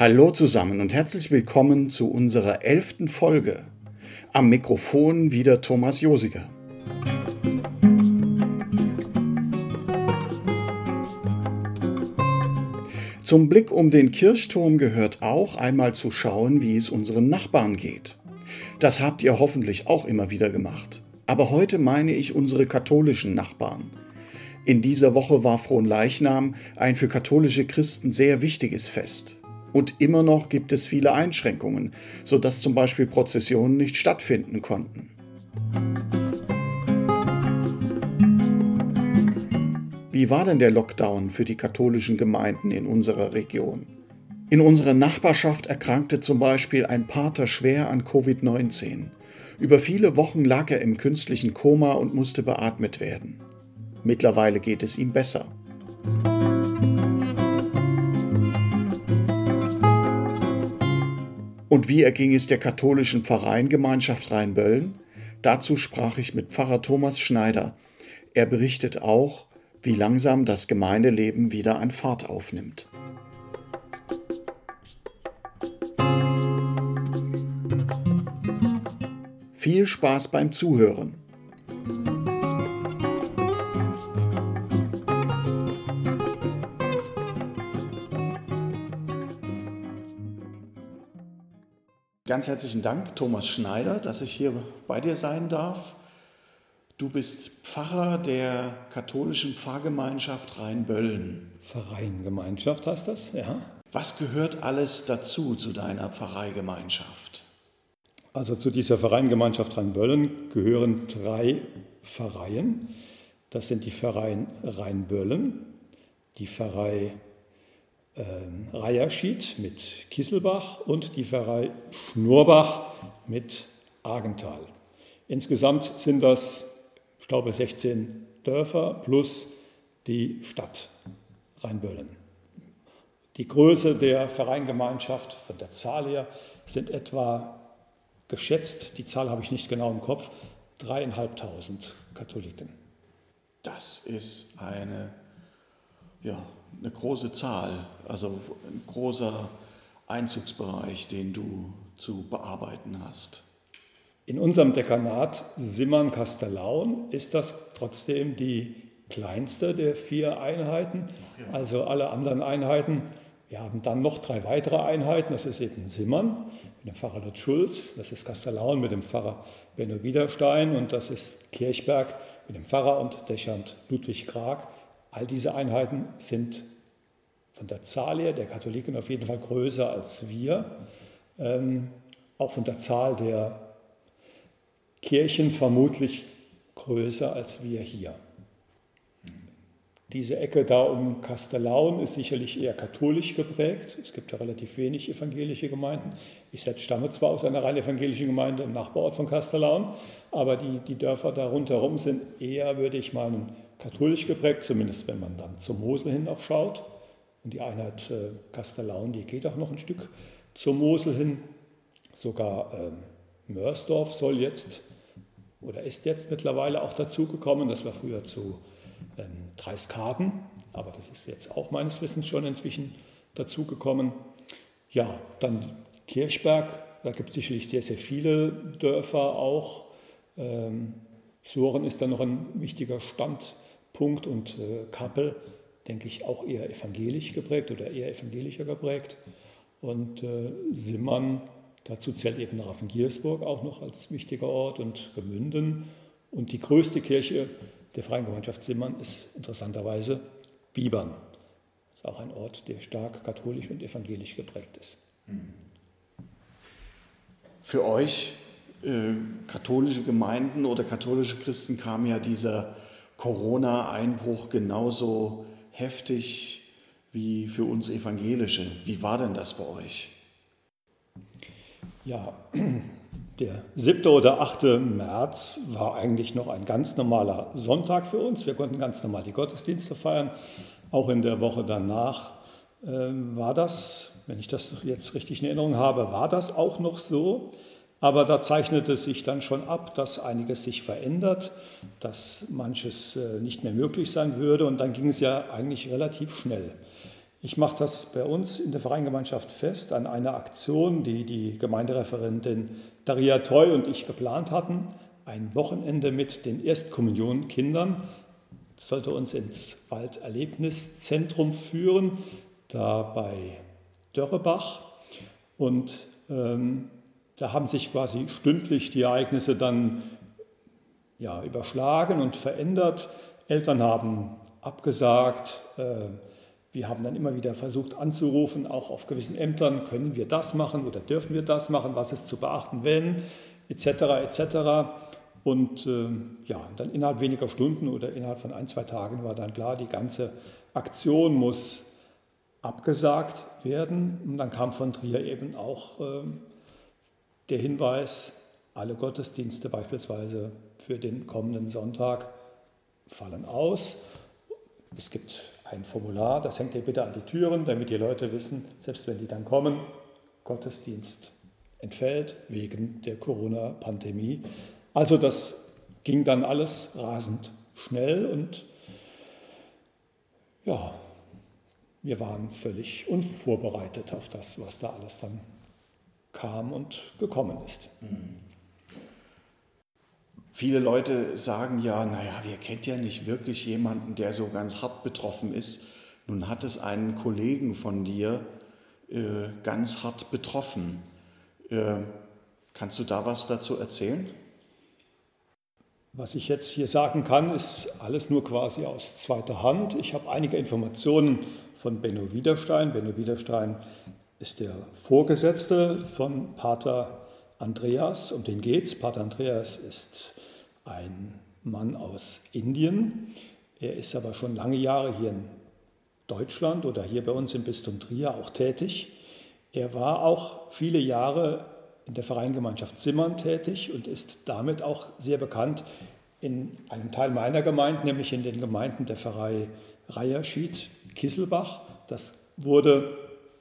Hallo zusammen und herzlich willkommen zu unserer elften Folge. Am Mikrofon wieder Thomas Josiger. Zum Blick um den Kirchturm gehört auch einmal zu schauen, wie es unseren Nachbarn geht. Das habt ihr hoffentlich auch immer wieder gemacht. Aber heute meine ich unsere katholischen Nachbarn. In dieser Woche war Fronleichnam ein für katholische Christen sehr wichtiges Fest. Und immer noch gibt es viele Einschränkungen, sodass zum Beispiel Prozessionen nicht stattfinden konnten. Wie war denn der Lockdown für die katholischen Gemeinden in unserer Region? In unserer Nachbarschaft erkrankte zum Beispiel ein Pater schwer an Covid-19. Über viele Wochen lag er im künstlichen Koma und musste beatmet werden. Mittlerweile geht es ihm besser. Und wie erging es der katholischen Pfarreiengemeinschaft Rheinböllen? Dazu sprach ich mit Pfarrer Thomas Schneider. Er berichtet auch, wie langsam das Gemeindeleben wieder an Fahrt aufnimmt. Viel Spaß beim Zuhören. Ganz herzlichen Dank, Thomas Schneider, dass ich hier bei dir sein darf. Du bist Pfarrer der katholischen Pfarrgemeinschaft Rheinböllen. Pfarreiengemeinschaft heißt das, ja. Was gehört alles dazu zu deiner Pfarreigemeinschaft? Also zu dieser Pfarreiengemeinschaft Rheinböllen gehören drei Pfarreien. Das sind die Pfarreien Rheinböllen, die Pfarrei äh, Reierschied mit Kisselbach und die Pfarrei Schnurbach mit Argental. Insgesamt sind das, ich glaube, 16 Dörfer plus die Stadt Rheinböllen. Die Größe der Vereingemeinschaft von der Zahl her sind etwa geschätzt, die Zahl habe ich nicht genau im Kopf, dreieinhalbtausend Katholiken. Das ist eine ja, eine große Zahl, also ein großer Einzugsbereich, den du zu bearbeiten hast. In unserem Dekanat Simmern-Kastellaun ist das trotzdem die kleinste der vier Einheiten. Also alle anderen Einheiten. Wir haben dann noch drei weitere Einheiten. Das ist eben Simmern mit dem Pfarrer Lutz Schulz, das ist Kastellaun mit dem Pfarrer Benno Wiederstein und das ist Kirchberg mit dem Pfarrer und Dächernd Ludwig Krag. All diese Einheiten sind von der Zahl her der Katholiken auf jeden Fall größer als wir, ähm, auch von der Zahl der Kirchen vermutlich größer als wir hier. Diese Ecke da um Kastellaun ist sicherlich eher katholisch geprägt. Es gibt ja relativ wenig evangelische Gemeinden. Ich selbst stamme zwar aus einer rein evangelischen Gemeinde im Nachbarort von Kastellaun, aber die, die Dörfer da rundherum sind eher, würde ich meinen, katholisch geprägt, zumindest wenn man dann zur Mosel hin auch schaut. Und die Einheit äh, Kastellaun, die geht auch noch ein Stück zur Mosel hin. Sogar ähm, Mörsdorf soll jetzt oder ist jetzt mittlerweile auch dazugekommen. Das war früher zu ähm, Dreiskaden, aber das ist jetzt auch meines Wissens schon inzwischen dazugekommen. Ja, dann Kirchberg, da gibt es sicherlich sehr, sehr viele Dörfer auch. Ähm, Soren ist dann noch ein wichtiger Standpunkt und äh, Kappel denke ich, auch eher evangelisch geprägt oder eher evangelischer geprägt. Und äh, Simmern, dazu zählt eben Raffengiersburg auch noch als wichtiger Ort und Gemünden. Und die größte Kirche der Freien Gemeinschaft Simmern ist interessanterweise Bibern. Das ist auch ein Ort, der stark katholisch und evangelisch geprägt ist. Für euch, äh, katholische Gemeinden oder katholische Christen, kam ja dieser Corona-Einbruch genauso heftig wie für uns Evangelische. Wie war denn das bei euch? Ja, der 7. oder 8. März war eigentlich noch ein ganz normaler Sonntag für uns. Wir konnten ganz normal die Gottesdienste feiern. Auch in der Woche danach äh, war das, wenn ich das jetzt richtig in Erinnerung habe, war das auch noch so. Aber da zeichnete sich dann schon ab, dass einiges sich verändert, dass manches äh, nicht mehr möglich sein würde. Und dann ging es ja eigentlich relativ schnell. Ich mache das bei uns in der Vereingemeinschaft fest an einer Aktion, die die Gemeindereferentin Daria Toy und ich geplant hatten. Ein Wochenende mit den Erstkommunionkindern. Das sollte uns ins Walderlebniszentrum führen, da bei Dörrebach. Und ähm, da haben sich quasi stündlich die Ereignisse dann ja, überschlagen und verändert. Eltern haben abgesagt. Äh, wir haben dann immer wieder versucht anzurufen, auch auf gewissen Ämtern, können wir das machen oder dürfen wir das machen, was ist zu beachten, wenn, etc. etc. Und äh, ja, dann innerhalb weniger Stunden oder innerhalb von ein, zwei Tagen war dann klar, die ganze Aktion muss abgesagt werden. Und dann kam von Trier eben auch äh, der Hinweis, alle Gottesdienste beispielsweise für den kommenden Sonntag fallen aus. Es gibt ein Formular, das hängt ihr bitte an die Türen, damit die Leute wissen, selbst wenn die dann kommen, Gottesdienst entfällt wegen der Corona-Pandemie. Also das ging dann alles rasend schnell und ja, wir waren völlig unvorbereitet auf das, was da alles dann kam und gekommen ist. Viele Leute sagen ja, naja, wir kennt ja nicht wirklich jemanden, der so ganz hart betroffen ist. Nun hat es einen Kollegen von dir äh, ganz hart betroffen. Äh, kannst du da was dazu erzählen? Was ich jetzt hier sagen kann, ist alles nur quasi aus zweiter Hand. Ich habe einige Informationen von Benno Widerstein. Benno Widerstein ist der Vorgesetzte von Pater Andreas, um den geht's. Pater Andreas ist ein Mann aus Indien. Er ist aber schon lange Jahre hier in Deutschland oder hier bei uns im Bistum Trier auch tätig. Er war auch viele Jahre in der Vereingemeinschaft Zimmern tätig und ist damit auch sehr bekannt in einem Teil meiner Gemeinde, nämlich in den Gemeinden der Pfarrei Reierschied, Kisselbach. Das wurde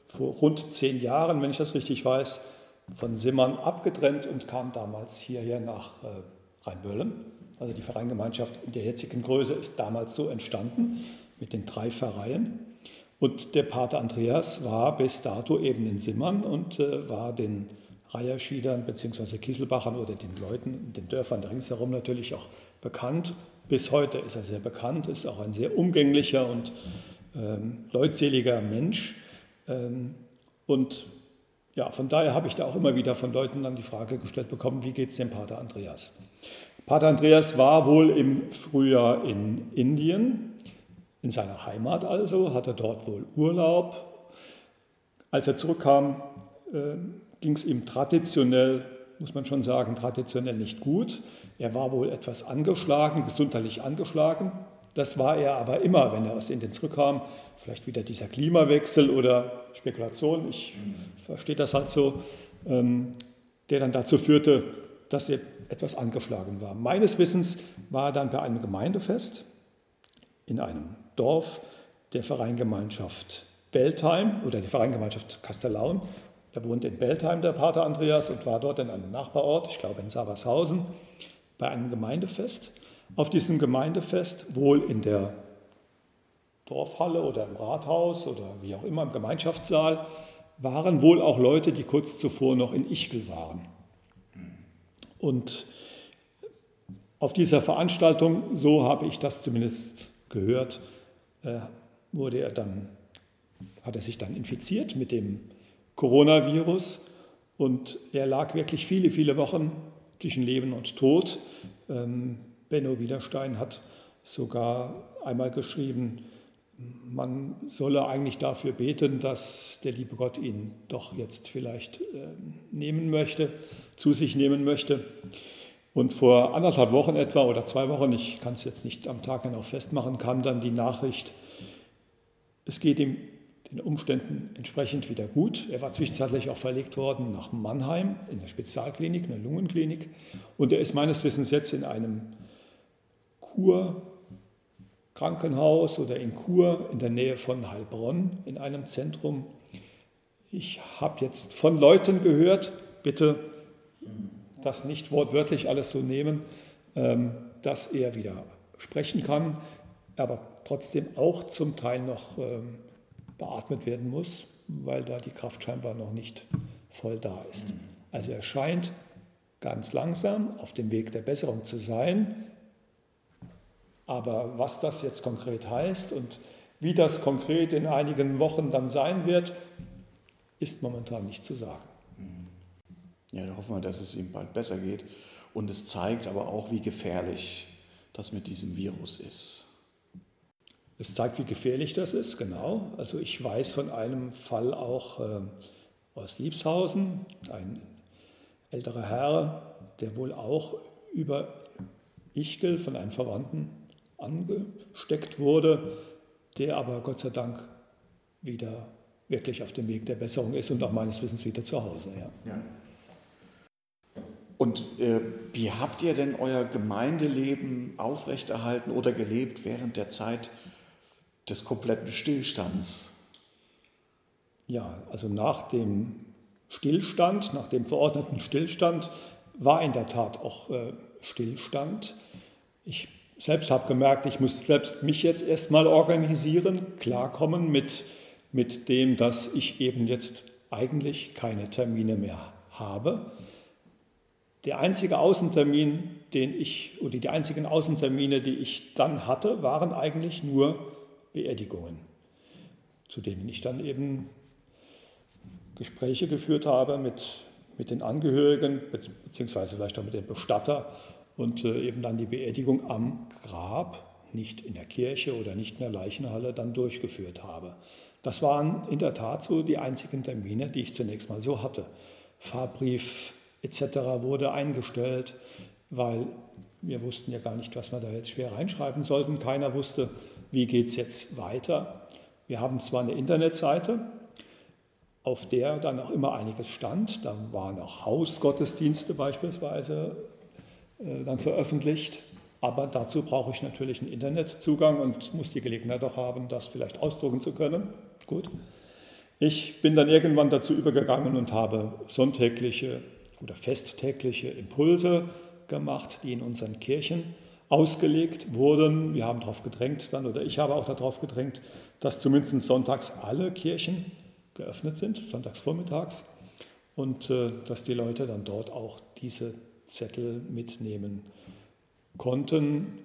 vor rund zehn Jahren, wenn ich das richtig weiß, von Simmern abgetrennt und kam damals hierher nach äh, Rheinböllen. Also die Vereingemeinschaft in der jetzigen Größe ist damals so entstanden mit den drei Pfarreien. Und der Pater Andreas war bis dato eben in Simmern und äh, war den Reierschiedern bzw. Kieselbachern oder den Leuten in den Dörfern ringsherum natürlich auch bekannt. Bis heute ist er sehr bekannt, ist auch ein sehr umgänglicher und ähm, leutseliger Mensch. Ähm, und ja, von daher habe ich da auch immer wieder von Leuten dann die Frage gestellt bekommen, wie geht es dem Pater Andreas? Pater Andreas war wohl im Frühjahr in Indien, in seiner Heimat also, hatte dort wohl Urlaub. Als er zurückkam, äh, ging es ihm traditionell, muss man schon sagen, traditionell nicht gut. Er war wohl etwas angeschlagen, gesundheitlich angeschlagen. Das war er aber immer, wenn er aus Indien zurückkam. Vielleicht wieder dieser Klimawechsel oder Spekulation, ich verstehe das halt so, ähm, der dann dazu führte, dass er etwas angeschlagen war. Meines Wissens war er dann bei einem Gemeindefest in einem Dorf der Vereingemeinschaft Beltheim oder die Vereingemeinschaft Kastellaun. Er wohnt in Beltheim, der Pater Andreas, und war dort in einem Nachbarort, ich glaube in Sabershausen, bei einem Gemeindefest. Auf diesem Gemeindefest, wohl in der Dorfhalle oder im Rathaus oder wie auch immer im Gemeinschaftssaal, waren wohl auch Leute, die kurz zuvor noch in Ichgl waren. Und auf dieser Veranstaltung, so habe ich das zumindest gehört, äh, wurde er dann, hat er sich dann infiziert mit dem Coronavirus und er lag wirklich viele, viele Wochen zwischen Leben und Tod. Ähm, Benno Widerstein hat sogar einmal geschrieben, man solle eigentlich dafür beten, dass der liebe Gott ihn doch jetzt vielleicht äh, nehmen möchte, zu sich nehmen möchte. Und vor anderthalb Wochen etwa oder zwei Wochen, ich kann es jetzt nicht am Tag genau festmachen, kam dann die Nachricht, es geht ihm den Umständen entsprechend wieder gut. Er war zwischenzeitlich auch verlegt worden nach Mannheim in der Spezialklinik, eine Lungenklinik. Und er ist meines Wissens jetzt in einem Kurkrankenhaus oder in Kur in der Nähe von Heilbronn in einem Zentrum. Ich habe jetzt von Leuten gehört, bitte das nicht wortwörtlich alles so nehmen, ähm, dass er wieder sprechen kann, aber trotzdem auch zum Teil noch ähm, beatmet werden muss, weil da die Kraft scheinbar noch nicht voll da ist. Also er scheint ganz langsam auf dem Weg der Besserung zu sein, aber was das jetzt konkret heißt und wie das konkret in einigen Wochen dann sein wird, ist momentan nicht zu sagen. Ja, da hoffen wir, dass es ihm bald besser geht. Und es zeigt aber auch, wie gefährlich das mit diesem Virus ist. Es zeigt, wie gefährlich das ist, genau. Also ich weiß von einem Fall auch äh, aus Liebshausen, ein älterer Herr, der wohl auch über Ichgel von einem Verwandten angesteckt wurde, der aber Gott sei Dank wieder wirklich auf dem Weg der Besserung ist und auch meines Wissens wieder zu Hause. Ja. ja. Und äh, wie habt ihr denn euer Gemeindeleben aufrechterhalten oder gelebt während der Zeit des kompletten Stillstands? Ja, also nach dem Stillstand, nach dem verordneten Stillstand, war in der Tat auch äh, Stillstand. Ich selbst habe gemerkt, ich muss selbst mich jetzt erstmal organisieren, klarkommen mit, mit dem, dass ich eben jetzt eigentlich keine Termine mehr habe. Der einzige Außentermin, den ich, oder die einzigen Außentermine, die ich dann hatte, waren eigentlich nur Beerdigungen, zu denen ich dann eben Gespräche geführt habe mit, mit den Angehörigen, beziehungsweise vielleicht auch mit dem Bestatter und äh, eben dann die Beerdigung am Grab, nicht in der Kirche oder nicht in der Leichenhalle, dann durchgeführt habe. Das waren in der Tat so die einzigen Termine, die ich zunächst mal so hatte. Fahrbrief etc. wurde eingestellt, weil wir wussten ja gar nicht, was wir da jetzt schwer reinschreiben sollten. Keiner wusste, wie geht es jetzt weiter. Wir haben zwar eine Internetseite, auf der dann auch immer einiges stand. Da waren auch Hausgottesdienste beispielsweise äh, dann veröffentlicht. Aber dazu brauche ich natürlich einen Internetzugang und muss die Gelegenheit auch haben, das vielleicht ausdrucken zu können. Gut. Ich bin dann irgendwann dazu übergegangen und habe sonntägliche oder festtägliche Impulse gemacht, die in unseren Kirchen ausgelegt wurden. Wir haben darauf gedrängt dann, oder ich habe auch darauf gedrängt, dass zumindest sonntags alle Kirchen geöffnet sind, sonntags vormittags, und äh, dass die Leute dann dort auch diese Zettel mitnehmen konnten,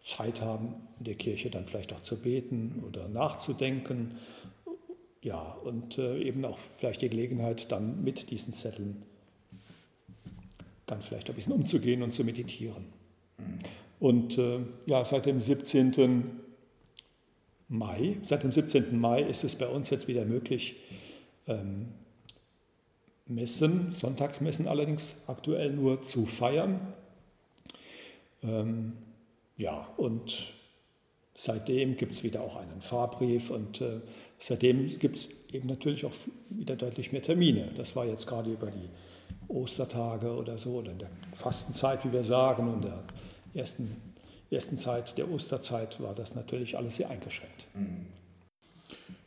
Zeit haben, in der Kirche dann vielleicht auch zu beten oder nachzudenken. Ja, und äh, eben auch vielleicht die Gelegenheit, dann mit diesen Zetteln dann vielleicht ein bisschen umzugehen und zu meditieren. Und äh, ja, seit dem 17. Mai, seit dem 17. Mai ist es bei uns jetzt wieder möglich, ähm, Messen, Sonntagsmessen allerdings aktuell nur zu feiern. Ähm, ja, und seitdem gibt es wieder auch einen Fahrbrief und äh, seitdem gibt es eben natürlich auch wieder deutlich mehr Termine. Das war jetzt gerade über die Ostertage oder so, oder in der Fastenzeit, wie wir sagen, und der ersten, ersten Zeit der Osterzeit war das natürlich alles sehr eingeschränkt.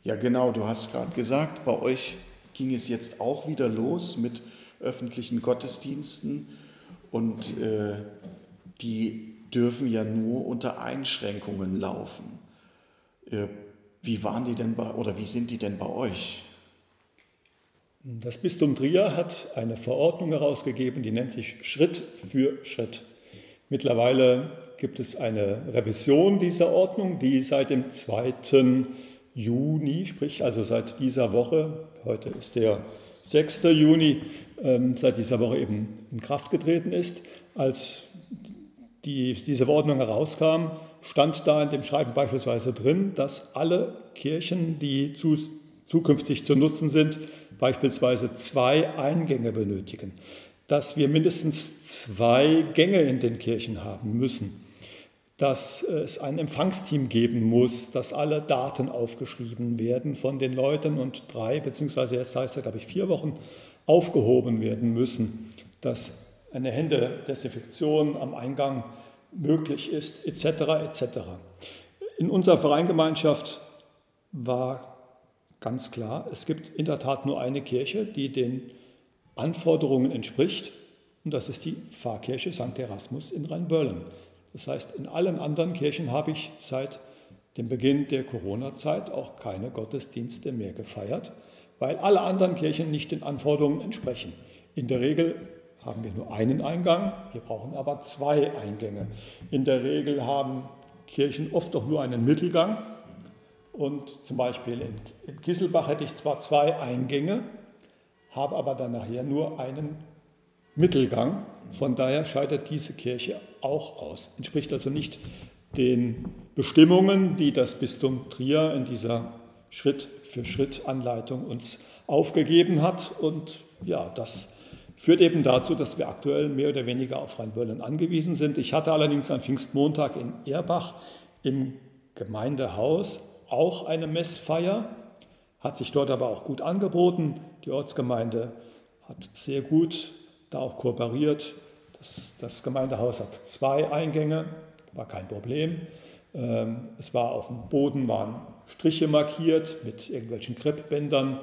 Ja, genau, du hast gerade gesagt, bei euch ging es jetzt auch wieder los mit öffentlichen Gottesdiensten und äh, die dürfen ja nur unter Einschränkungen laufen. Äh, wie waren die denn bei oder wie sind die denn bei euch? Das Bistum Trier hat eine Verordnung herausgegeben, die nennt sich Schritt für Schritt. Mittlerweile gibt es eine Revision dieser Ordnung, die seit dem 2. Juni, sprich also seit dieser Woche, heute ist der 6. Juni, ähm, seit dieser Woche eben in Kraft getreten ist. Als die, diese Verordnung herauskam, stand da in dem Schreiben beispielsweise drin, dass alle Kirchen, die zu, zukünftig zu nutzen sind, beispielsweise zwei Eingänge benötigen, dass wir mindestens zwei Gänge in den Kirchen haben müssen dass es ein Empfangsteam geben muss, dass alle Daten aufgeschrieben werden von den Leuten und drei, beziehungsweise jetzt heißt es, glaube ich, vier Wochen aufgehoben werden müssen, dass eine Händedesinfektion am Eingang möglich ist, etc. etc. In unserer Vereingemeinschaft war ganz klar, es gibt in der Tat nur eine Kirche, die den Anforderungen entspricht. Und das ist die Pfarrkirche St. Erasmus in Rheinböllen. Das heißt, in allen anderen Kirchen habe ich seit dem Beginn der Corona-Zeit auch keine Gottesdienste mehr gefeiert, weil alle anderen Kirchen nicht den Anforderungen entsprechen. In der Regel haben wir nur einen Eingang, wir brauchen aber zwei Eingänge. In der Regel haben Kirchen oft auch nur einen Mittelgang. Und zum Beispiel in, Kisselbach hätte ich zwar zwei Eingänge, habe aber dann nachher nur einen Mittelgang. Von daher scheitert diese Kirche auch aus. Entspricht also nicht den Bestimmungen, die das Bistum Trier in dieser Schritt-für-Schritt-Anleitung uns aufgegeben hat. Und ja, das führt eben dazu, dass wir aktuell mehr oder weniger auf Rheinböllen angewiesen sind. Ich hatte allerdings am Pfingstmontag in Erbach im Gemeindehaus auch eine Messfeier, hat sich dort aber auch gut angeboten. Die Ortsgemeinde hat sehr gut da auch kooperiert. Das, das Gemeindehaus hat zwei Eingänge, war kein Problem. Ähm, es war auf dem Boden waren Striche markiert mit irgendwelchen Kreppbändern.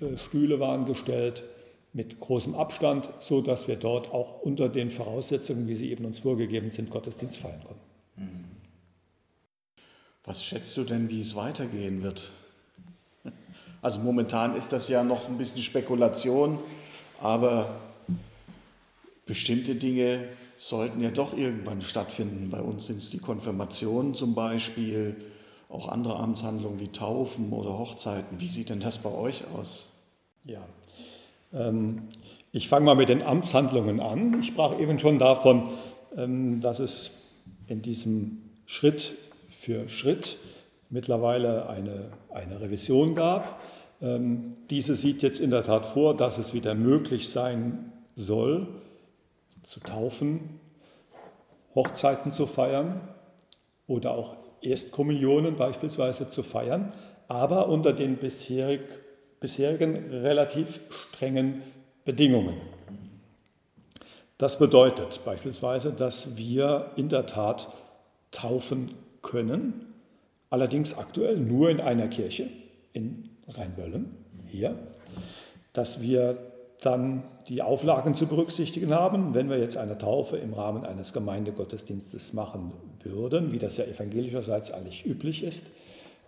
Äh, Stühle waren gestellt mit großem Abstand, so dass wir dort auch unter den Voraussetzungen, wie sie eben uns vorgegeben sind, Gottesdienst feiern konnten. Was schätzt du denn, wie es weitergehen wird? Also momentan ist das ja noch ein bisschen Spekulation, aber bestimmte Dinge sollten ja doch irgendwann stattfinden. Bei uns sind es die Konfirmationen zum Beispiel, auch andere Amtshandlungen wie Taufen oder Hochzeiten. Wie sieht denn das bei euch aus? Ja, ähm, ich fange mal mit den Amtshandlungen an. Ich sprach eben schon davon, ähm, dass es in diesem Schritt für Schritt mittlerweile eine, eine Revision gab. Ähm, diese sieht jetzt in der Tat vor, dass es wieder möglich sein soll, zu taufen, Hochzeiten zu feiern oder auch Erstkommunionen beispielsweise zu feiern, aber unter den bisherig, bisherigen relativ strengen Bedingungen. Das bedeutet beispielsweise, dass wir in der Tat taufen können, allerdings aktuell nur in einer Kirche, in Rheinböllen, hier, dass wir dann die Auflagen zu berücksichtigen haben. Wenn wir jetzt eine Taufe im Rahmen eines Gemeindegottesdienstes machen würden, wie das ja evangelischerseits eigentlich üblich ist,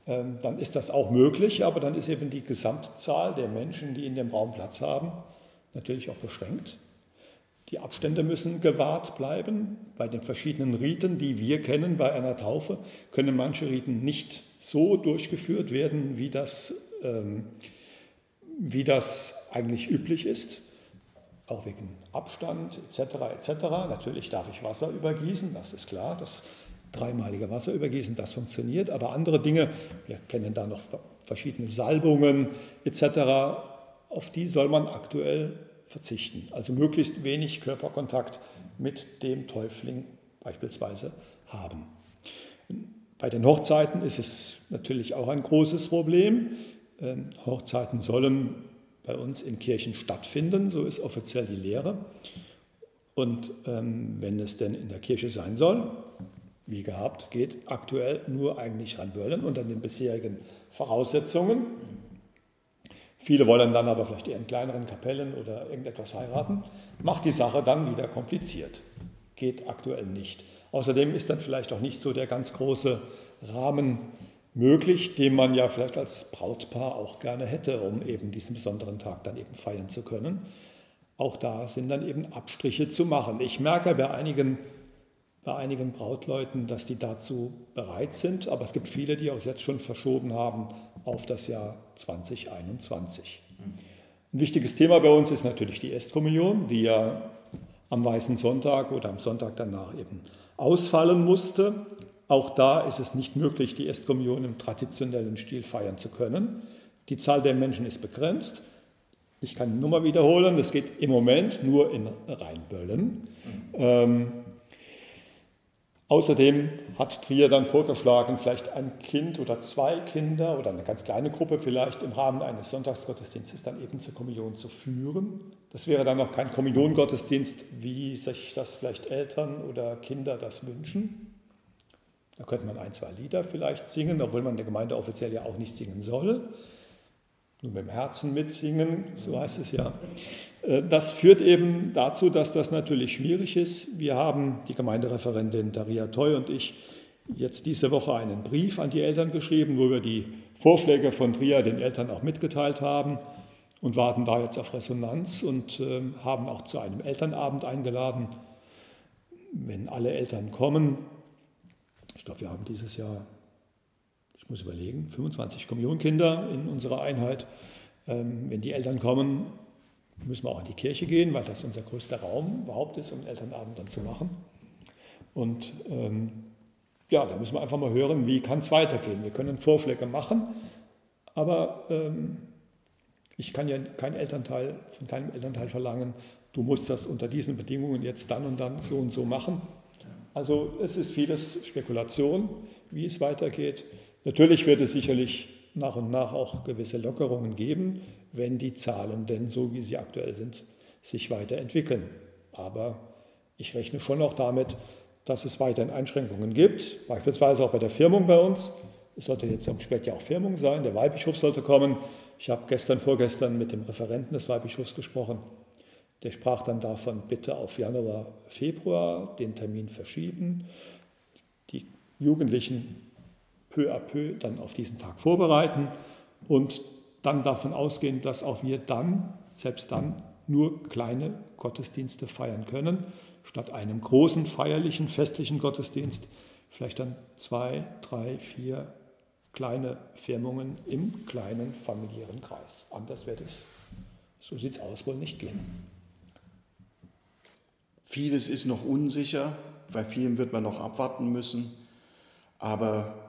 ähm, dann ist das auch möglich, aber dann ist eben die Gesamtzahl der Menschen, die in dem Raum Platz haben, natürlich auch beschränkt. Die Abstände müssen gewahrt bleiben. Bei den verschiedenen Riten, die wir kennen bei einer Taufe, können manche Riten nicht so durchgeführt werden, wie das ähm, wie das eigentlich üblich ist, auch wegen Abstand etc. etc. Natürlich darf ich Wasser übergießen, das ist klar, das dreimalige Wasser übergießen, das funktioniert, aber andere Dinge, wir kennen da noch verschiedene Salbungen etc., auf die soll man aktuell verzichten. Also möglichst wenig Körperkontakt mit dem Täufling beispielsweise haben. Bei den Hochzeiten ist es natürlich auch ein großes Problem. Ähm, Hochzeiten sollen bei uns in Kirchen stattfinden, so ist offiziell die Lehre. Und ähm, wenn es denn in der Kirche sein soll, wie gehabt, geht aktuell nur eigentlich Rheinböllen unter den bisherigen Voraussetzungen. Viele wollen dann aber vielleicht eher in kleineren Kapellen oder irgendetwas heiraten. Macht die Sache dann wieder kompliziert. Geht aktuell nicht. Außerdem ist dann vielleicht auch nicht so der ganz große Rahmen möglich, den man ja vielleicht als Brautpaar auch gerne hätte, um eben diesen besonderen Tag dann eben feiern zu können. Auch da sind dann eben Abstriche zu machen. Ich merke bei einigen, bei einigen Brautleuten, dass die dazu bereit sind, aber es gibt viele, die auch jetzt schon verschoben haben auf das Jahr 2021. Ein wichtiges Thema bei uns ist natürlich die Erstkommunion, die ja am Weißen Sonntag oder am Sonntag danach eben ausfallen musste. Auch da ist es nicht möglich, die Erstkommunion im traditionellen Stil feiern zu können. Die Zahl der Menschen ist begrenzt. Ich kann die Nummer wiederholen, das geht im Moment nur in Rheinböllen. Ähm, außerdem hat Trier dann vorgeschlagen, vielleicht ein Kind oder zwei Kinder oder eine ganz kleine Gruppe vielleicht im Rahmen eines Sonntagsgottesdienstes dann eben zur Kommunion zu führen. Das wäre dann noch kein Kommuniongottesdienst, wie sich das vielleicht Eltern oder Kinder das wünschen. Da könnte man ein, zwei Lieder vielleicht singen, obwohl man der Gemeinde offiziell ja auch nicht singen soll. Nur mit dem Herzen mitsingen, so heißt es ja. Äh, das führt eben dazu, dass das natürlich schwierig ist. Wir haben, die Gemeindereferentin Daria Toy und ich, jetzt diese Woche einen Brief an die Eltern geschrieben, wo wir die Vorschläge von Trier den Eltern auch mitgeteilt haben und warten da jetzt auf Resonanz und äh, haben auch zu einem Elternabend eingeladen. Wenn alle Eltern kommen, ich glaube, wir haben dieses Jahr, ich muss überlegen, 25 Kommunionkinder in unserer Einheit. Ähm, wenn die Eltern kommen, müssen wir auch in die Kirche gehen, weil das unser größter Raum überhaupt ist, um Elternabend dann zu machen. Und ähm, ja, da müssen wir einfach mal hören, wie kann es weitergehen. Wir können Vorschläge machen, aber ähm, ich kann ja kein Elternteil, von keinem Elternteil verlangen, du musst das unter diesen Bedingungen jetzt dann und dann so und so machen. Also es ist vieles Spekulation, wie es weitergeht. Natürlich wird es sicherlich nach und nach auch gewisse Lockerungen geben, wenn die Zahlen denn so, wie sie aktuell sind, sich weiterentwickeln. Aber ich rechne schon auch damit, dass es weiterhin Einschränkungen gibt, beispielsweise auch bei der Firmung bei uns. Es sollte jetzt am Spät ja auch Firmung sein, der Weihbischof sollte kommen. Ich habe gestern, vorgestern mit dem Referenten des Weihbischofs gesprochen. Der sprach dann davon, bitte auf Januar, Februar den Termin verschieben, die Jugendlichen peu à peu dann auf diesen Tag vorbereiten und dann davon ausgehen, dass auch wir dann, selbst dann, nur kleine Gottesdienste feiern können, statt einem großen feierlichen, festlichen Gottesdienst vielleicht dann zwei, drei, vier kleine Firmungen im kleinen familiären Kreis. Anders wird es, so sieht es aus, wohl nicht gehen. Vieles ist noch unsicher, bei vielen wird man noch abwarten müssen, aber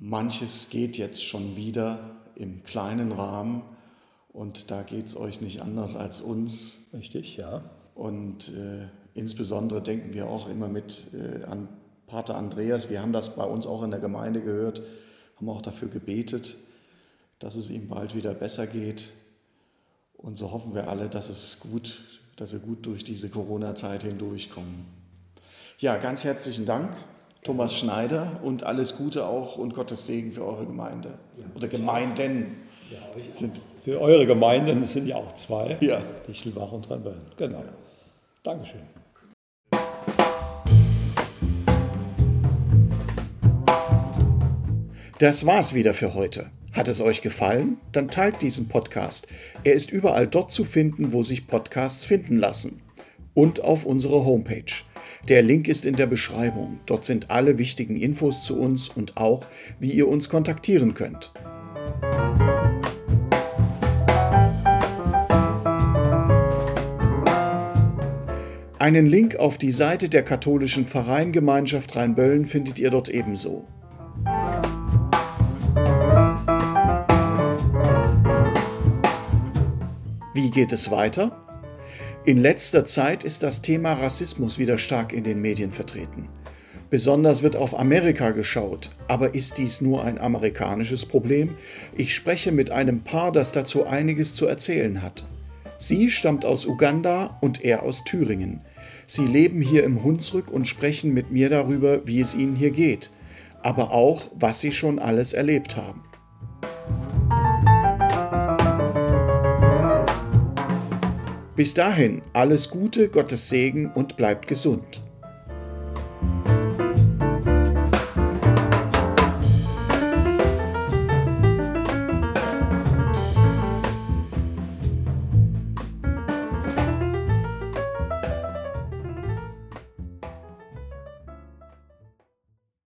manches geht jetzt schon wieder im kleinen Rahmen und da geht es euch nicht anders als uns. Richtig, ja. Und äh, insbesondere denken wir auch immer mit äh, an Pater Andreas. Wir haben das bei uns auch in der Gemeinde gehört, haben auch dafür gebetet, dass es ihm bald wieder besser geht. Und so hoffen wir alle, dass es gut, dass wir gut durch diese Corona-Zeit hindurchkommen. Ja, ganz herzlichen Dank, Thomas Schneider, und alles Gute auch und Gottes Segen für eure Gemeinde oder Gemeinden. Ja, sind für eure Gemeinden sind ja auch zwei, ja. Dichtelbach und Rheinböllen. Genau. Dankeschön. Das war's wieder für heute. Hat es euch gefallen? Dann teilt diesen Podcast. Er ist überall dort zu finden, wo sich Podcasts finden lassen. Und auf unserer Homepage. Der Link ist in der Beschreibung. Dort sind alle wichtigen Infos zu uns und auch, wie ihr uns kontaktieren könnt. Einen Link auf die Seite der katholischen Pfarreiengemeinschaft Rheinböllen findet ihr dort ebenso. Wie geht es weiter? In letzter Zeit ist das Thema Rassismus wieder stark in den Medien vertreten. Besonders wird auf Amerika geschaut. Aber ist dies nur ein amerikanisches Problem? Ich spreche mit einem Paar, das dazu einiges zu erzählen hat. Sie stammt aus Uganda und er aus Thüringen. Sie leben hier im Hunsrück und sprechen mit mir darüber, wie es ihnen hier geht, aber auch, was sie schon alles erlebt haben. Bis dahin alles Gute, Gottes Segen und bleibt gesund.